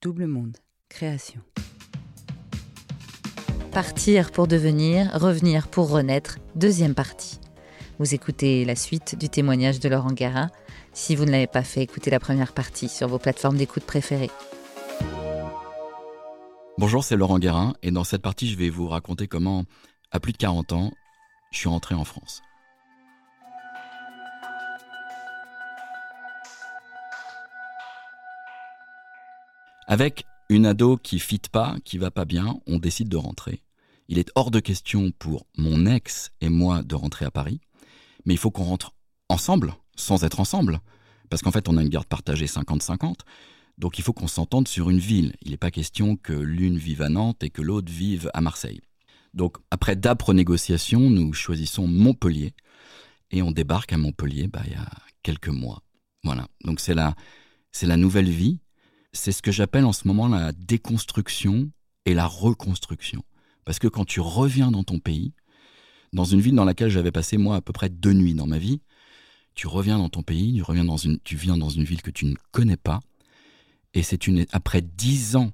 Double Monde, création. Partir pour devenir, revenir pour renaître, deuxième partie. Vous écoutez la suite du témoignage de Laurent Guérin. Si vous ne l'avez pas fait, écoutez la première partie sur vos plateformes d'écoute préférées. Bonjour, c'est Laurent Guérin et dans cette partie, je vais vous raconter comment, à plus de 40 ans, je suis rentré en France. Avec une ado qui fit pas, qui va pas bien, on décide de rentrer. Il est hors de question pour mon ex et moi de rentrer à Paris, mais il faut qu'on rentre ensemble, sans être ensemble, parce qu'en fait on a une garde partagée 50-50, donc il faut qu'on s'entende sur une ville. Il n'est pas question que l'une vive à Nantes et que l'autre vive à Marseille. Donc après d'âpres négociations, nous choisissons Montpellier, et on débarque à Montpellier bah, il y a quelques mois. Voilà, donc c'est la, c'est la nouvelle vie, c'est ce que j'appelle en ce moment la déconstruction et la reconstruction. Parce que quand tu reviens dans ton pays, dans une ville dans laquelle j'avais passé moi à peu près deux nuits dans ma vie, tu reviens dans ton pays, tu reviens dans une, tu viens dans une ville que tu ne connais pas, et c'est une après dix ans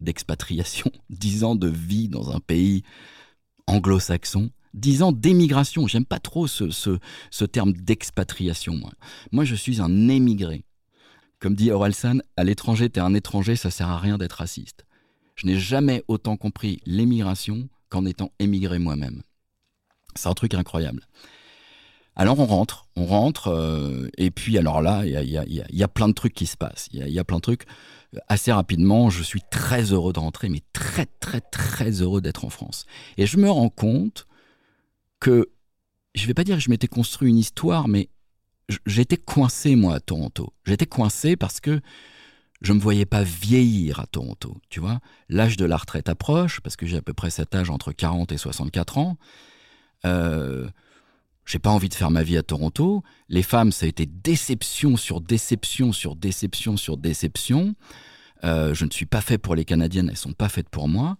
d'expatriation, dix ans de vie dans un pays anglo-saxon, dix ans d'émigration. J'aime pas trop ce, ce, ce terme d'expatriation. Moi. moi, je suis un émigré. Comme dit Orelsan, à l'étranger, t'es un étranger, ça sert à rien d'être raciste. Je n'ai jamais autant compris l'émigration qu'en étant émigré moi-même. C'est un truc incroyable. Alors on rentre, on rentre, euh, et puis alors là, il y a, plein de trucs qui se passent. Il y, a, plein de trucs. Assez rapidement, je suis très heureux de rentrer, mais très très très heureux d'être en France. Et je me rends compte que, je ne vais pas dire que je m'étais construit une histoire, mais j'étais coincé, moi, à Toronto. J'étais coincé parce que je ne me voyais pas vieillir à Toronto, tu vois. L'âge de la retraite approche, parce que j'ai à peu près cet âge entre 40 et 64 ans. Euh, j'ai pas envie de faire ma vie à Toronto. Les femmes, ça a été déception sur déception sur déception sur déception. Euh, je ne suis pas fait pour les Canadiennes, elles sont pas faites pour moi.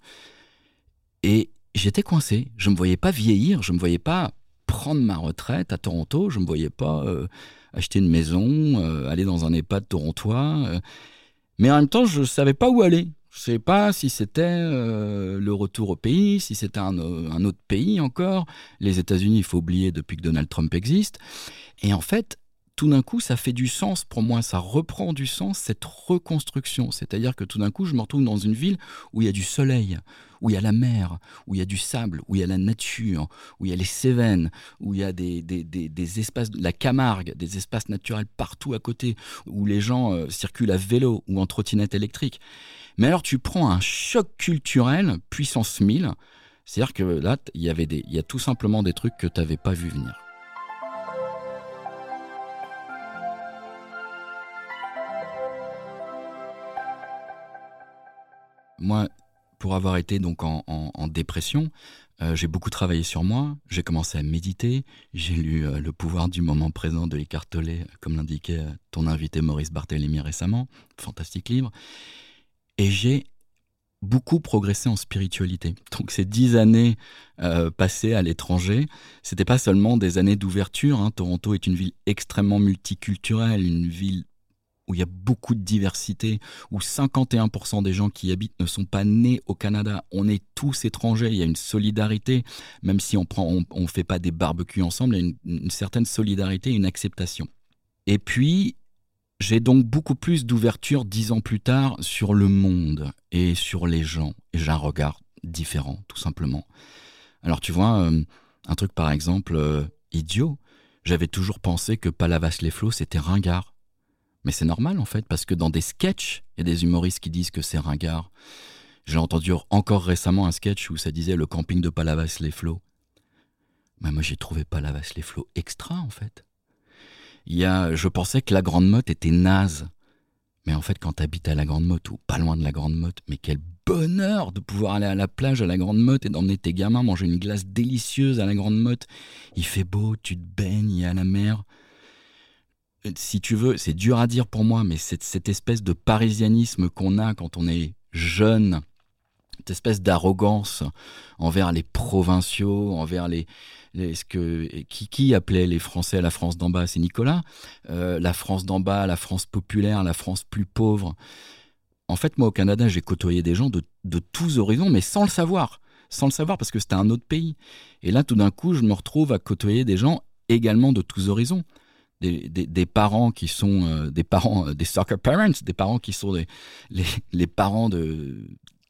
Et j'étais coincé. Je ne me voyais pas vieillir, je ne me voyais pas prendre ma retraite à Toronto. Je ne me voyais pas euh, acheter une maison, euh, aller dans un EHPAD torontois. Euh. mais en même temps, je ne savais pas où aller. Je ne savais pas si c'était le retour au pays, si c'était un, un, autre pays encore. Les États-Unis, il faut oublier depuis que Donald Trump existe. Et en fait, tout d'un coup, ça fait du sens pour moi, ça reprend du sens, cette reconstruction. C'est-à-dire que tout d'un coup, je me retrouve dans une ville où il y a du soleil, où il y a la mer, où il y a du sable, où il y a la nature, où il y a les Cévennes, où il y a des, espaces, la Camargue, des espaces naturels partout à côté, où les gens euh, circulent à vélo ou en trottinette électrique. Mais alors, tu prends un choc culturel puissance 1000, c'est-à-dire que là, il y, avait des, il y a tout simplement des trucs que tu n'avais pas vu venir. Moi, pour avoir été donc en, dépression, euh, j'ai beaucoup travaillé sur moi. J'ai commencé à méditer. J'ai lu euh, Le pouvoir du moment présent de Eckhart Tolle, comme l'indiquait euh, ton invité Maurice Barthélémy récemment. Fantastique livre. Et j'ai beaucoup progressé en spiritualité. Donc ces dix années passées à l'étranger, c'était pas seulement des années d'ouverture. Hein. Toronto est une ville extrêmement multiculturelle, une ville où il y a beaucoup de diversité, où 51% des gens qui y habitent ne sont pas nés au Canada. On est tous étrangers, il y a une solidarité, même si on on, fait pas des barbecues ensemble, il y a une, certaine solidarité, une acceptation. Et puis, j'ai donc beaucoup plus d'ouverture dix ans plus tard sur le monde et sur les gens. Et j'ai un regard différent, tout simplement. Alors tu vois, euh, un truc par exemple euh, idiot, j'avais toujours pensé que Palavas-les-Flots c'était ringard. Mais c'est normal en fait, parce que dans des sketchs, il y a des humoristes qui disent que c'est ringard. J'ai entendu encore récemment un sketch où ça disait le camping de Palavas-les-Flots. Mais moi j'ai trouvé Palavas-les-Flots extra en fait. Il y a, je pensais que la Grande Motte était naze. Mais en fait, quand tu habites à la Grande Motte ou pas loin de la Grande Motte, mais quel bonheur de pouvoir aller à la plage à la Grande Motte et d'emmener tes gamins manger une glace délicieuse à la Grande Motte. Il fait beau, tu te baignes, il y a la mer si tu veux, c'est dur à dire pour moi, mais c'est cette espèce de parisianisme qu'on a quand on est jeune, cette espèce d'arrogance envers les provinciaux, envers les, ce que qui, qui, appelait les Français la France d'en bas, c'est Nicolas. Euh, la France d'en bas, la France populaire, la France plus pauvre. en fait, moi, au Canada, j'ai côtoyé des gens de, de tous horizons, mais sans le savoir. Sans le savoir, parce que c'était un autre pays. Et là, tout d'un coup, je me retrouve à côtoyer des gens également de tous horizons. Des, des, parents qui sont euh, des parents, euh, des soccer parents, des parents qui sont les, les parents de,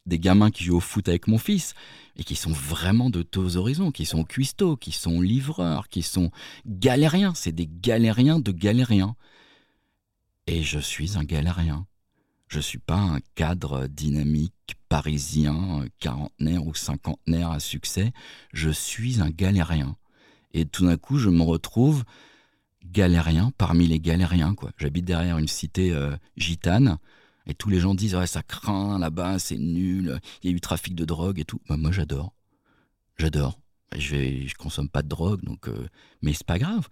des gamins qui jouent au foot avec mon fils, et qui sont vraiment de tous horizons, qui sont cuistots, qui sont livreurs, qui sont galériens. C'est des galériens de galériens. Et je suis un galérien. Je suis pas un cadre dynamique parisien, quarantenaire ou cinquantenaire à succès. Je suis un galérien. Et tout d'un coup, je me retrouve galérien parmi les galériens. quoi. J'habite derrière une cité euh, gitane. Et tous les gens disent ouais, ça craint là-bas, c'est nul, il y a eu trafic de drogue et tout. Bah, moi j'adore. J'adore. Je vais, je consomme pas de drogue, donc euh, mais c'est pas grave.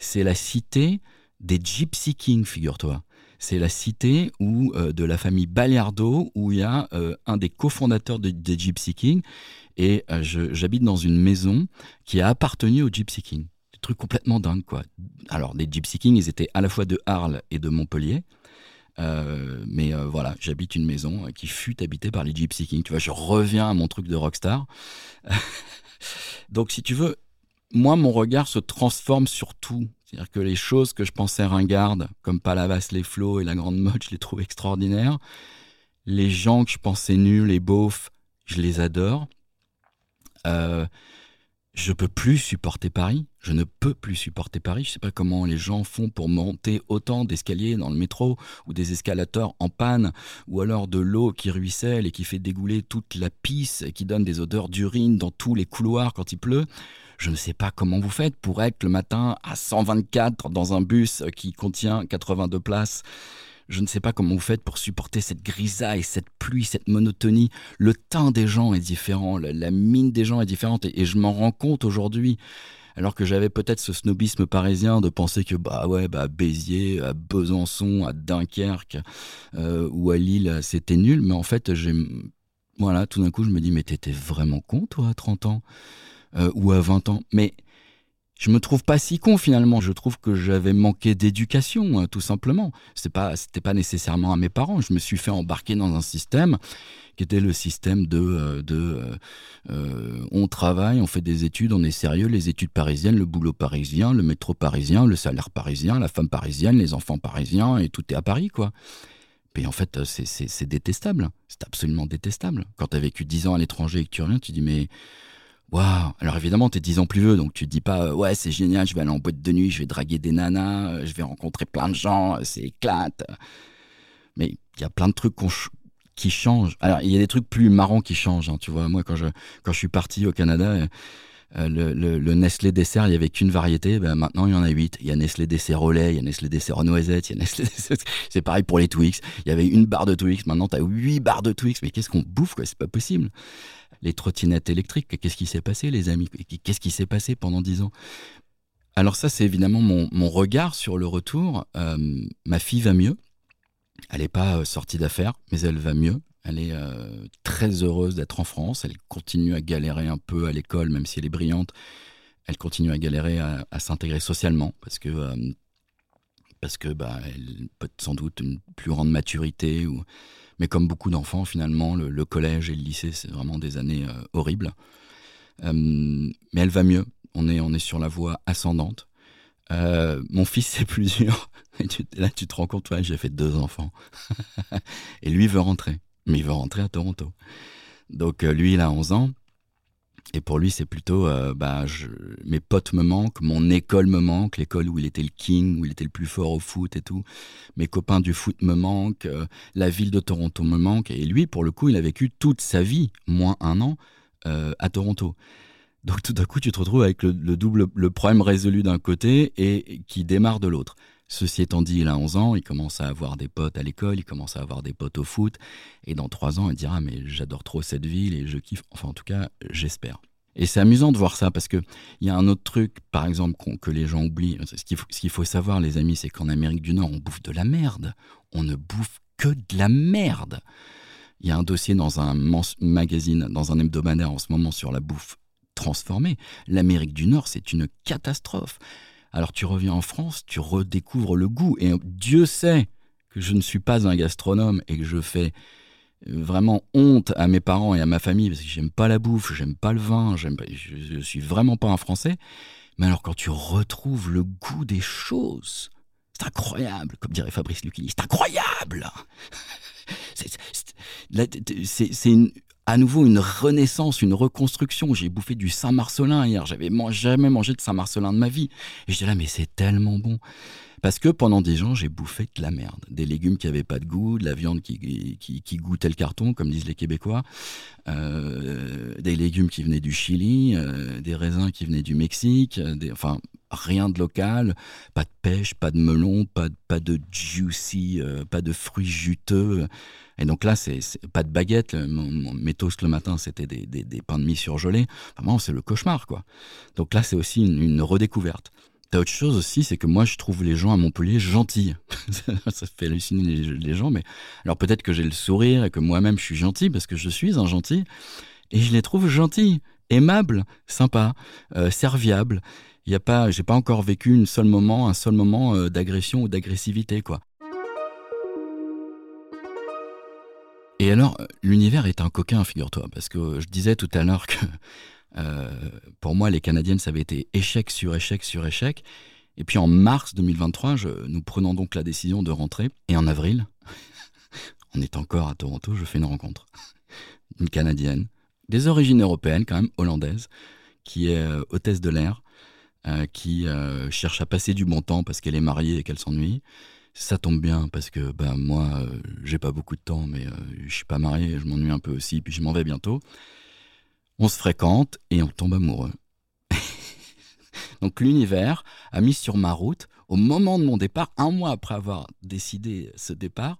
C'est la cité des Gypsy Kings, figure-toi. C'est la cité où, euh, de la famille Baliardo, où il y a euh, un des cofondateurs de- des Gypsy Kings. Et j'habite dans une maison qui a appartenu aux Gypsy Kings. Des trucs complètement dingues, quoi. Alors, les Gypsy Kings, ils étaient à la fois de Arles et de Montpellier. Euh, mais euh, voilà, j'habite une maison euh, qui fut habitée par les Gypsy Kings. Tu vois, je reviens à mon truc de rockstar. Donc, si tu veux, moi, mon regard se transforme sur tout. C'est-à-dire que les choses que je pensais ringardes, comme Palavas, les flots et la Grande Mode, je les trouve extraordinaires. Les gens que je pensais nuls et beaufs, je les adore. Euh, je peux plus supporter Paris. Je ne peux plus supporter Paris. Je sais pas comment les gens font pour monter autant d'escaliers dans le métro ou des escalators en panne ou alors de l'eau qui ruisselle et qui fait dégouler toute la pisse et qui donne des odeurs d'urine dans tous les couloirs quand il pleut. Je ne sais pas comment vous faites pour être le matin à 124 dans un bus qui contient 82 places. Je ne sais pas comment vous faites pour supporter cette grisaille, cette pluie, cette monotonie. Le teint des gens est différent, la, mine des gens est différente et, je m'en rends compte aujourd'hui. Alors que j'avais peut-être ce snobisme parisien de penser que bah ouais bah à Béziers, à Besançon, à Dunkerque euh, ou à Lille c'était nul, mais en fait voilà tout d'un coup je me dis mais t'étais vraiment con toi à 30 ans euh, ou à 20 ans mais je me trouve pas si con finalement. Je trouve que j'avais manqué d'éducation, hein, tout simplement. C'est pas, c'était pas nécessairement à mes parents. Je me suis fait embarquer dans un système qui était le système de, euh, euh, euh, on travaille, on fait des études, on est sérieux, les études parisiennes, le boulot parisien, le métro parisien, le salaire parisien, la femme parisienne, les enfants parisiens, et tout est à Paris, quoi. Puis en fait, c'est détestable. C'est absolument détestable. Quand tu as vécu 10 ans à l'étranger et que tu reviens, tu dis mais Alors évidemment, t'es 10 ans plus vieux, donc tu te dis pas euh, ouais c'est génial, je vais aller en boîte de nuit, je vais draguer des nanas, euh, je vais rencontrer plein de gens, euh, c'est éclate. Mais il y a plein de trucs qui changent. Alors il y a des trucs plus marrants qui changent. hein, tu vois, moi quand je quand je suis parti au Canada, le, Nestlé dessert, il y avait qu'une variété. Ben, maintenant, il y en a huit. Il y a Nestlé dessert au il y a Nestlé dessert aux noisettes, il y a Nestlé dessert... C'est pareil pour les Twix. Il y avait une barre de Twix. Maintenant, tu as huit barres de Twix. Mais qu'est-ce qu'on bouffe, quoi? C'est pas possible. Les trottinettes électriques, qu'est-ce qui s'est passé, les amis? Qu'est-ce qui s'est passé pendant dix ans? Alors ça, c'est évidemment mon, mon regard sur le retour. Euh, ma fille va mieux. Elle n'est pas euh, sortie d'affaires, mais elle va mieux. Elle est euh, très heureuse d'être en France. Elle continue à galérer un peu à l'école, même si elle est brillante. Elle continue à galérer à, s'intégrer socialement parce que, parce que bah, elle peut sans doute une plus grande maturité. Ou... Mais comme beaucoup d'enfants, finalement, le, collège et le lycée, c'est vraiment des années euh, horribles. Euh, mais elle va mieux. On est, on est sur la voie ascendante. Euh, mon fils, c'est plus dur. Et là, tu te rends compte, j'ai fait deux enfants. et lui veut rentrer. Mais il veut rentrer à Toronto. Donc, lui, il a 11 ans. Et pour lui, c'est plutôt, euh, bah, mes potes me manquent, mon école me manque, l'école où il était le king, où il était le plus fort au foot et tout. Mes copains du foot me manquent, euh, la ville de Toronto me manque. Et lui, pour le coup, il a vécu toute sa vie, moins un an, euh, à Toronto. Donc tout d'un coup, tu te retrouves avec le, le double, le problème résolu d'un côté et qui démarre de l'autre. Ceci étant dit, il a 11 ans, il commence à avoir des potes à l'école, il commence à avoir des potes au foot, et dans 3 ans, il dira mais j'adore trop cette ville et je kiffe. Enfin, en tout cas, j'espère. Et c'est amusant de voir ça parce que il y a un autre truc, par exemple, que les gens oublient. Ce qu'il faut, faut savoir, les amis, c'est qu'en Amérique du Nord, on bouffe de la merde. On ne bouffe que de la merde. Il y a un dossier dans un magazine, dans un hebdomadaire en ce moment sur la bouffe transformée. L'Amérique du Nord, c'est une catastrophe. Alors tu reviens en France, tu redécouvres le goût. Et Dieu sait que je ne suis pas un gastronome et que je fais vraiment honte à mes parents et à ma famille parce que j'aime pas la bouffe, j'aime pas le vin, j'aime je, je suis vraiment pas un Français. Mais alors quand tu retrouves le goût des choses, c'est incroyable, comme dirait Fabrice Lucchini, c'est incroyable. C'est à nouveau une renaissance, une reconstruction. J'ai bouffé du Saint-Marcelin hier, j'avais jamais mangé de Saint-Marcelin de ma vie. Et j'étais là, mais c'est tellement bon. Parce que pendant des ans, j'ai bouffé de la merde. Des légumes qui n'avaient pas de goût, de la viande qui, qui, goûtait le carton, comme disent les Québécois, euh, des légumes qui venaient du Chili, euh, des raisins qui venaient du Mexique, des, enfin, rien de local, pas de pêche, pas de melon, pas, pas de juicy, euh, pas de fruits juteux. Et donc là, c'est pas de baguette. mes toasts le matin, c'était des, pains de mie surgelés. Vraiment, c'est le cauchemar, quoi. Donc là, c'est aussi une redécouverte. T'as autre chose aussi, c'est que moi je trouve les gens à Montpellier gentils. ça fait halluciner les, gens, mais alors peut-être que j'ai le sourire et que moi-même je suis gentil parce que je suis un gentil et je les trouve gentils, aimables, sympas, euh, serviables. Il a pas, j'ai pas encore vécu un seul moment, un seul moment euh, d'agression ou d'agressivité quoi. Et alors, l'univers est un coquin, figure-toi, parce que je disais tout à l'heure que euh, pour moi, les Canadiennes, ça avait été échec sur échec sur échec. Et puis en mars 2023, nous prenons donc la décision de rentrer. Et en avril, on est encore à Toronto, je fais une rencontre. Une Canadienne, des origines européennes quand même, hollandaise, qui est euh, hôtesse de l'air, euh, qui cherche à passer du bon temps parce qu'elle est mariée et qu'elle s'ennuie. Ça tombe bien parce que ben, moi, j'ai pas beaucoup de temps, mais je suis pas marié, je m'ennuie un peu aussi, puis je m'en vais bientôt on se fréquente et on tombe amoureux. Donc l'univers a mis sur ma route, au moment de mon départ, un mois après avoir décidé ce départ,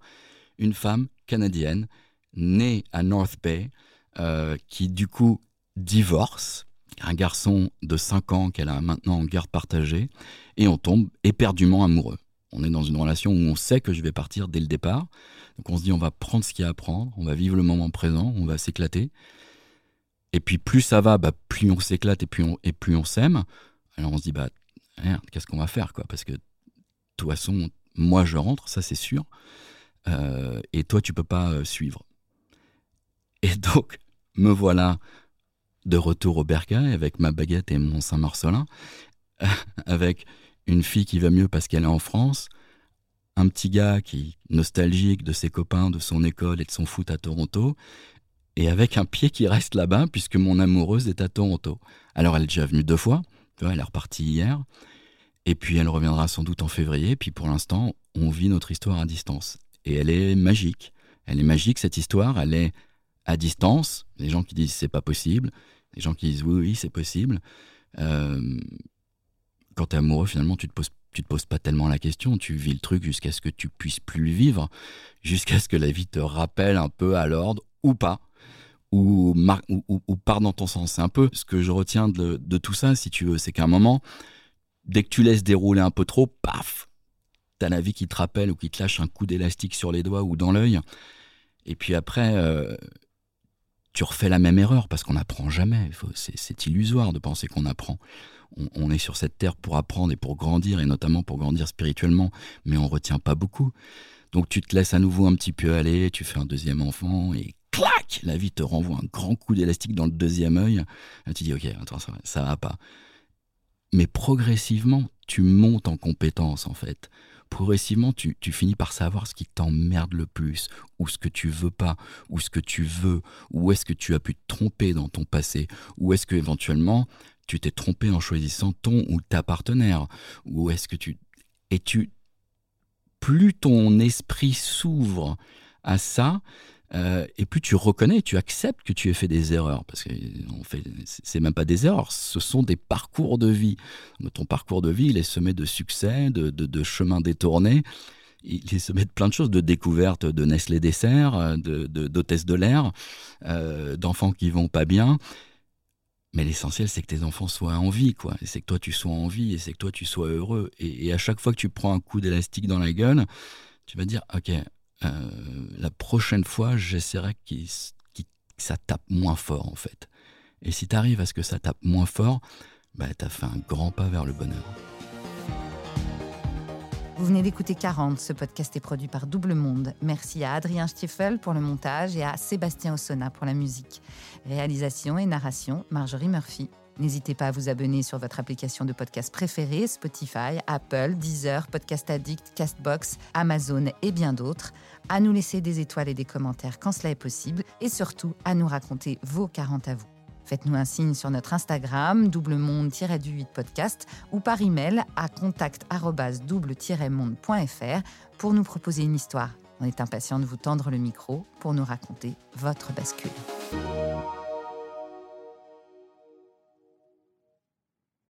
une femme canadienne née à North Bay, euh, qui du coup divorce, un garçon de 5 ans qu'elle a maintenant en garde partagée, et on tombe éperdument amoureux. On est dans une relation où on sait que je vais partir dès le départ. Donc on se dit on va prendre ce qu'il y a à prendre, on va vivre le moment présent, on va s'éclater. Et puis plus ça va, bah, plus on s'éclate et plus on, et plus on s'aime. Alors on se dit, bah, qu'est-ce qu'on va faire quoi? Parce que de toute façon, moi je rentre, ça c'est sûr. Euh, et toi, tu peux pas euh, suivre. Et donc, me voilà de retour au bercail avec ma baguette et mon Saint-Marcelin, avec une fille qui va mieux parce qu'elle est en France, un petit gars qui nostalgique de ses copains, de son école et de son foot à Toronto, et avec un pied qui reste là-bas puisque mon amoureuse est à Toronto. Alors elle est déjà venue deux fois, elle est repartie hier, et puis elle reviendra sans doute en février, puis pour l'instant on vit notre histoire à distance. Et elle est magique. Elle est magique cette histoire, elle est à distance. Les gens qui disent c'est pas possible, les gens qui disent oui oui c'est possible. Euh, quand tu es amoureux finalement tu te poses te poses pas tellement la question, tu vis le truc jusqu'à ce que tu puisses plus le vivre, jusqu'à ce que la vie te rappelle un peu à l'ordre ou pas ou, ou, part dans ton sens. C'est un peu ce que je retiens de, tout ça, si tu veux. C'est qu'à un moment, dès que tu laisses dérouler un peu trop, paf, t'as la vie qui te rappelle ou qui te lâche un coup d'élastique sur les doigts ou dans l'œil. Et puis après, euh, tu refais la même erreur parce qu'on n'apprend jamais. C'est illusoire de penser qu'on apprend. On, est sur cette terre pour apprendre et pour grandir, et notamment pour grandir spirituellement, mais on retient pas beaucoup. Donc tu te laisses à nouveau un petit peu aller, tu fais un deuxième enfant, et clac, la vie te renvoie un grand coup d'élastique dans le deuxième œil. tu dis, ok, attends, ça, ça va pas. Mais progressivement, tu montes en compétence, en fait. Progressivement, tu, finis par savoir ce qui t'emmerde le plus, ou ce que tu veux pas, ou ce que tu veux, où est-ce que tu as pu te tromper dans ton passé, ou est-ce que éventuellement tu t'es trompé en choisissant ton ou ta partenaire, ou est-ce que tu... Et tu... Plus ton esprit s'ouvre à ça, euh, et plus tu reconnais, tu acceptes que tu aies fait des erreurs, parce que fait, c'est même pas des erreurs, ce sont des parcours de vie. Ton parcours de vie, il est semé de succès, de, chemins détournés, il est semé de plein de choses, de découvertes de Nestlé Dessert, de, d'hôtesses de, l'air, euh, d'enfants qui vont pas bien. Mais l'essentiel, c'est que tes enfants soient en vie, quoi. c'est que toi, tu sois en vie, et c'est que toi, tu sois heureux. Et, et à chaque fois que tu prends un coup d'élastique dans la gueule, tu vas dire, ok, euh, la prochaine fois, j'essaierai que ça tape moins fort, en fait. Et si tu arrives à ce que ça tape moins fort, bah, tu as fait un grand pas vers le bonheur. Vous venez d'écouter 40, ce podcast est produit par Double Monde. Merci à Adrien Stiefel pour le montage et à Sébastien Ossona pour la musique. Réalisation et narration, Marjorie Murphy. N'hésitez pas à vous abonner sur votre application de podcast préférée, Spotify, Apple, Deezer, Podcast Addict, Castbox, Amazon et bien d'autres, à nous laisser des étoiles et des commentaires quand cela est possible, et surtout à nous raconter vos 40 à vous. Faites-nous un signe sur notre Instagram, doublemonde-du8 podcast, ou par email à contact-double-monde.fr pour nous proposer une histoire. On est impatient de vous tendre le micro pour nous raconter votre bascule.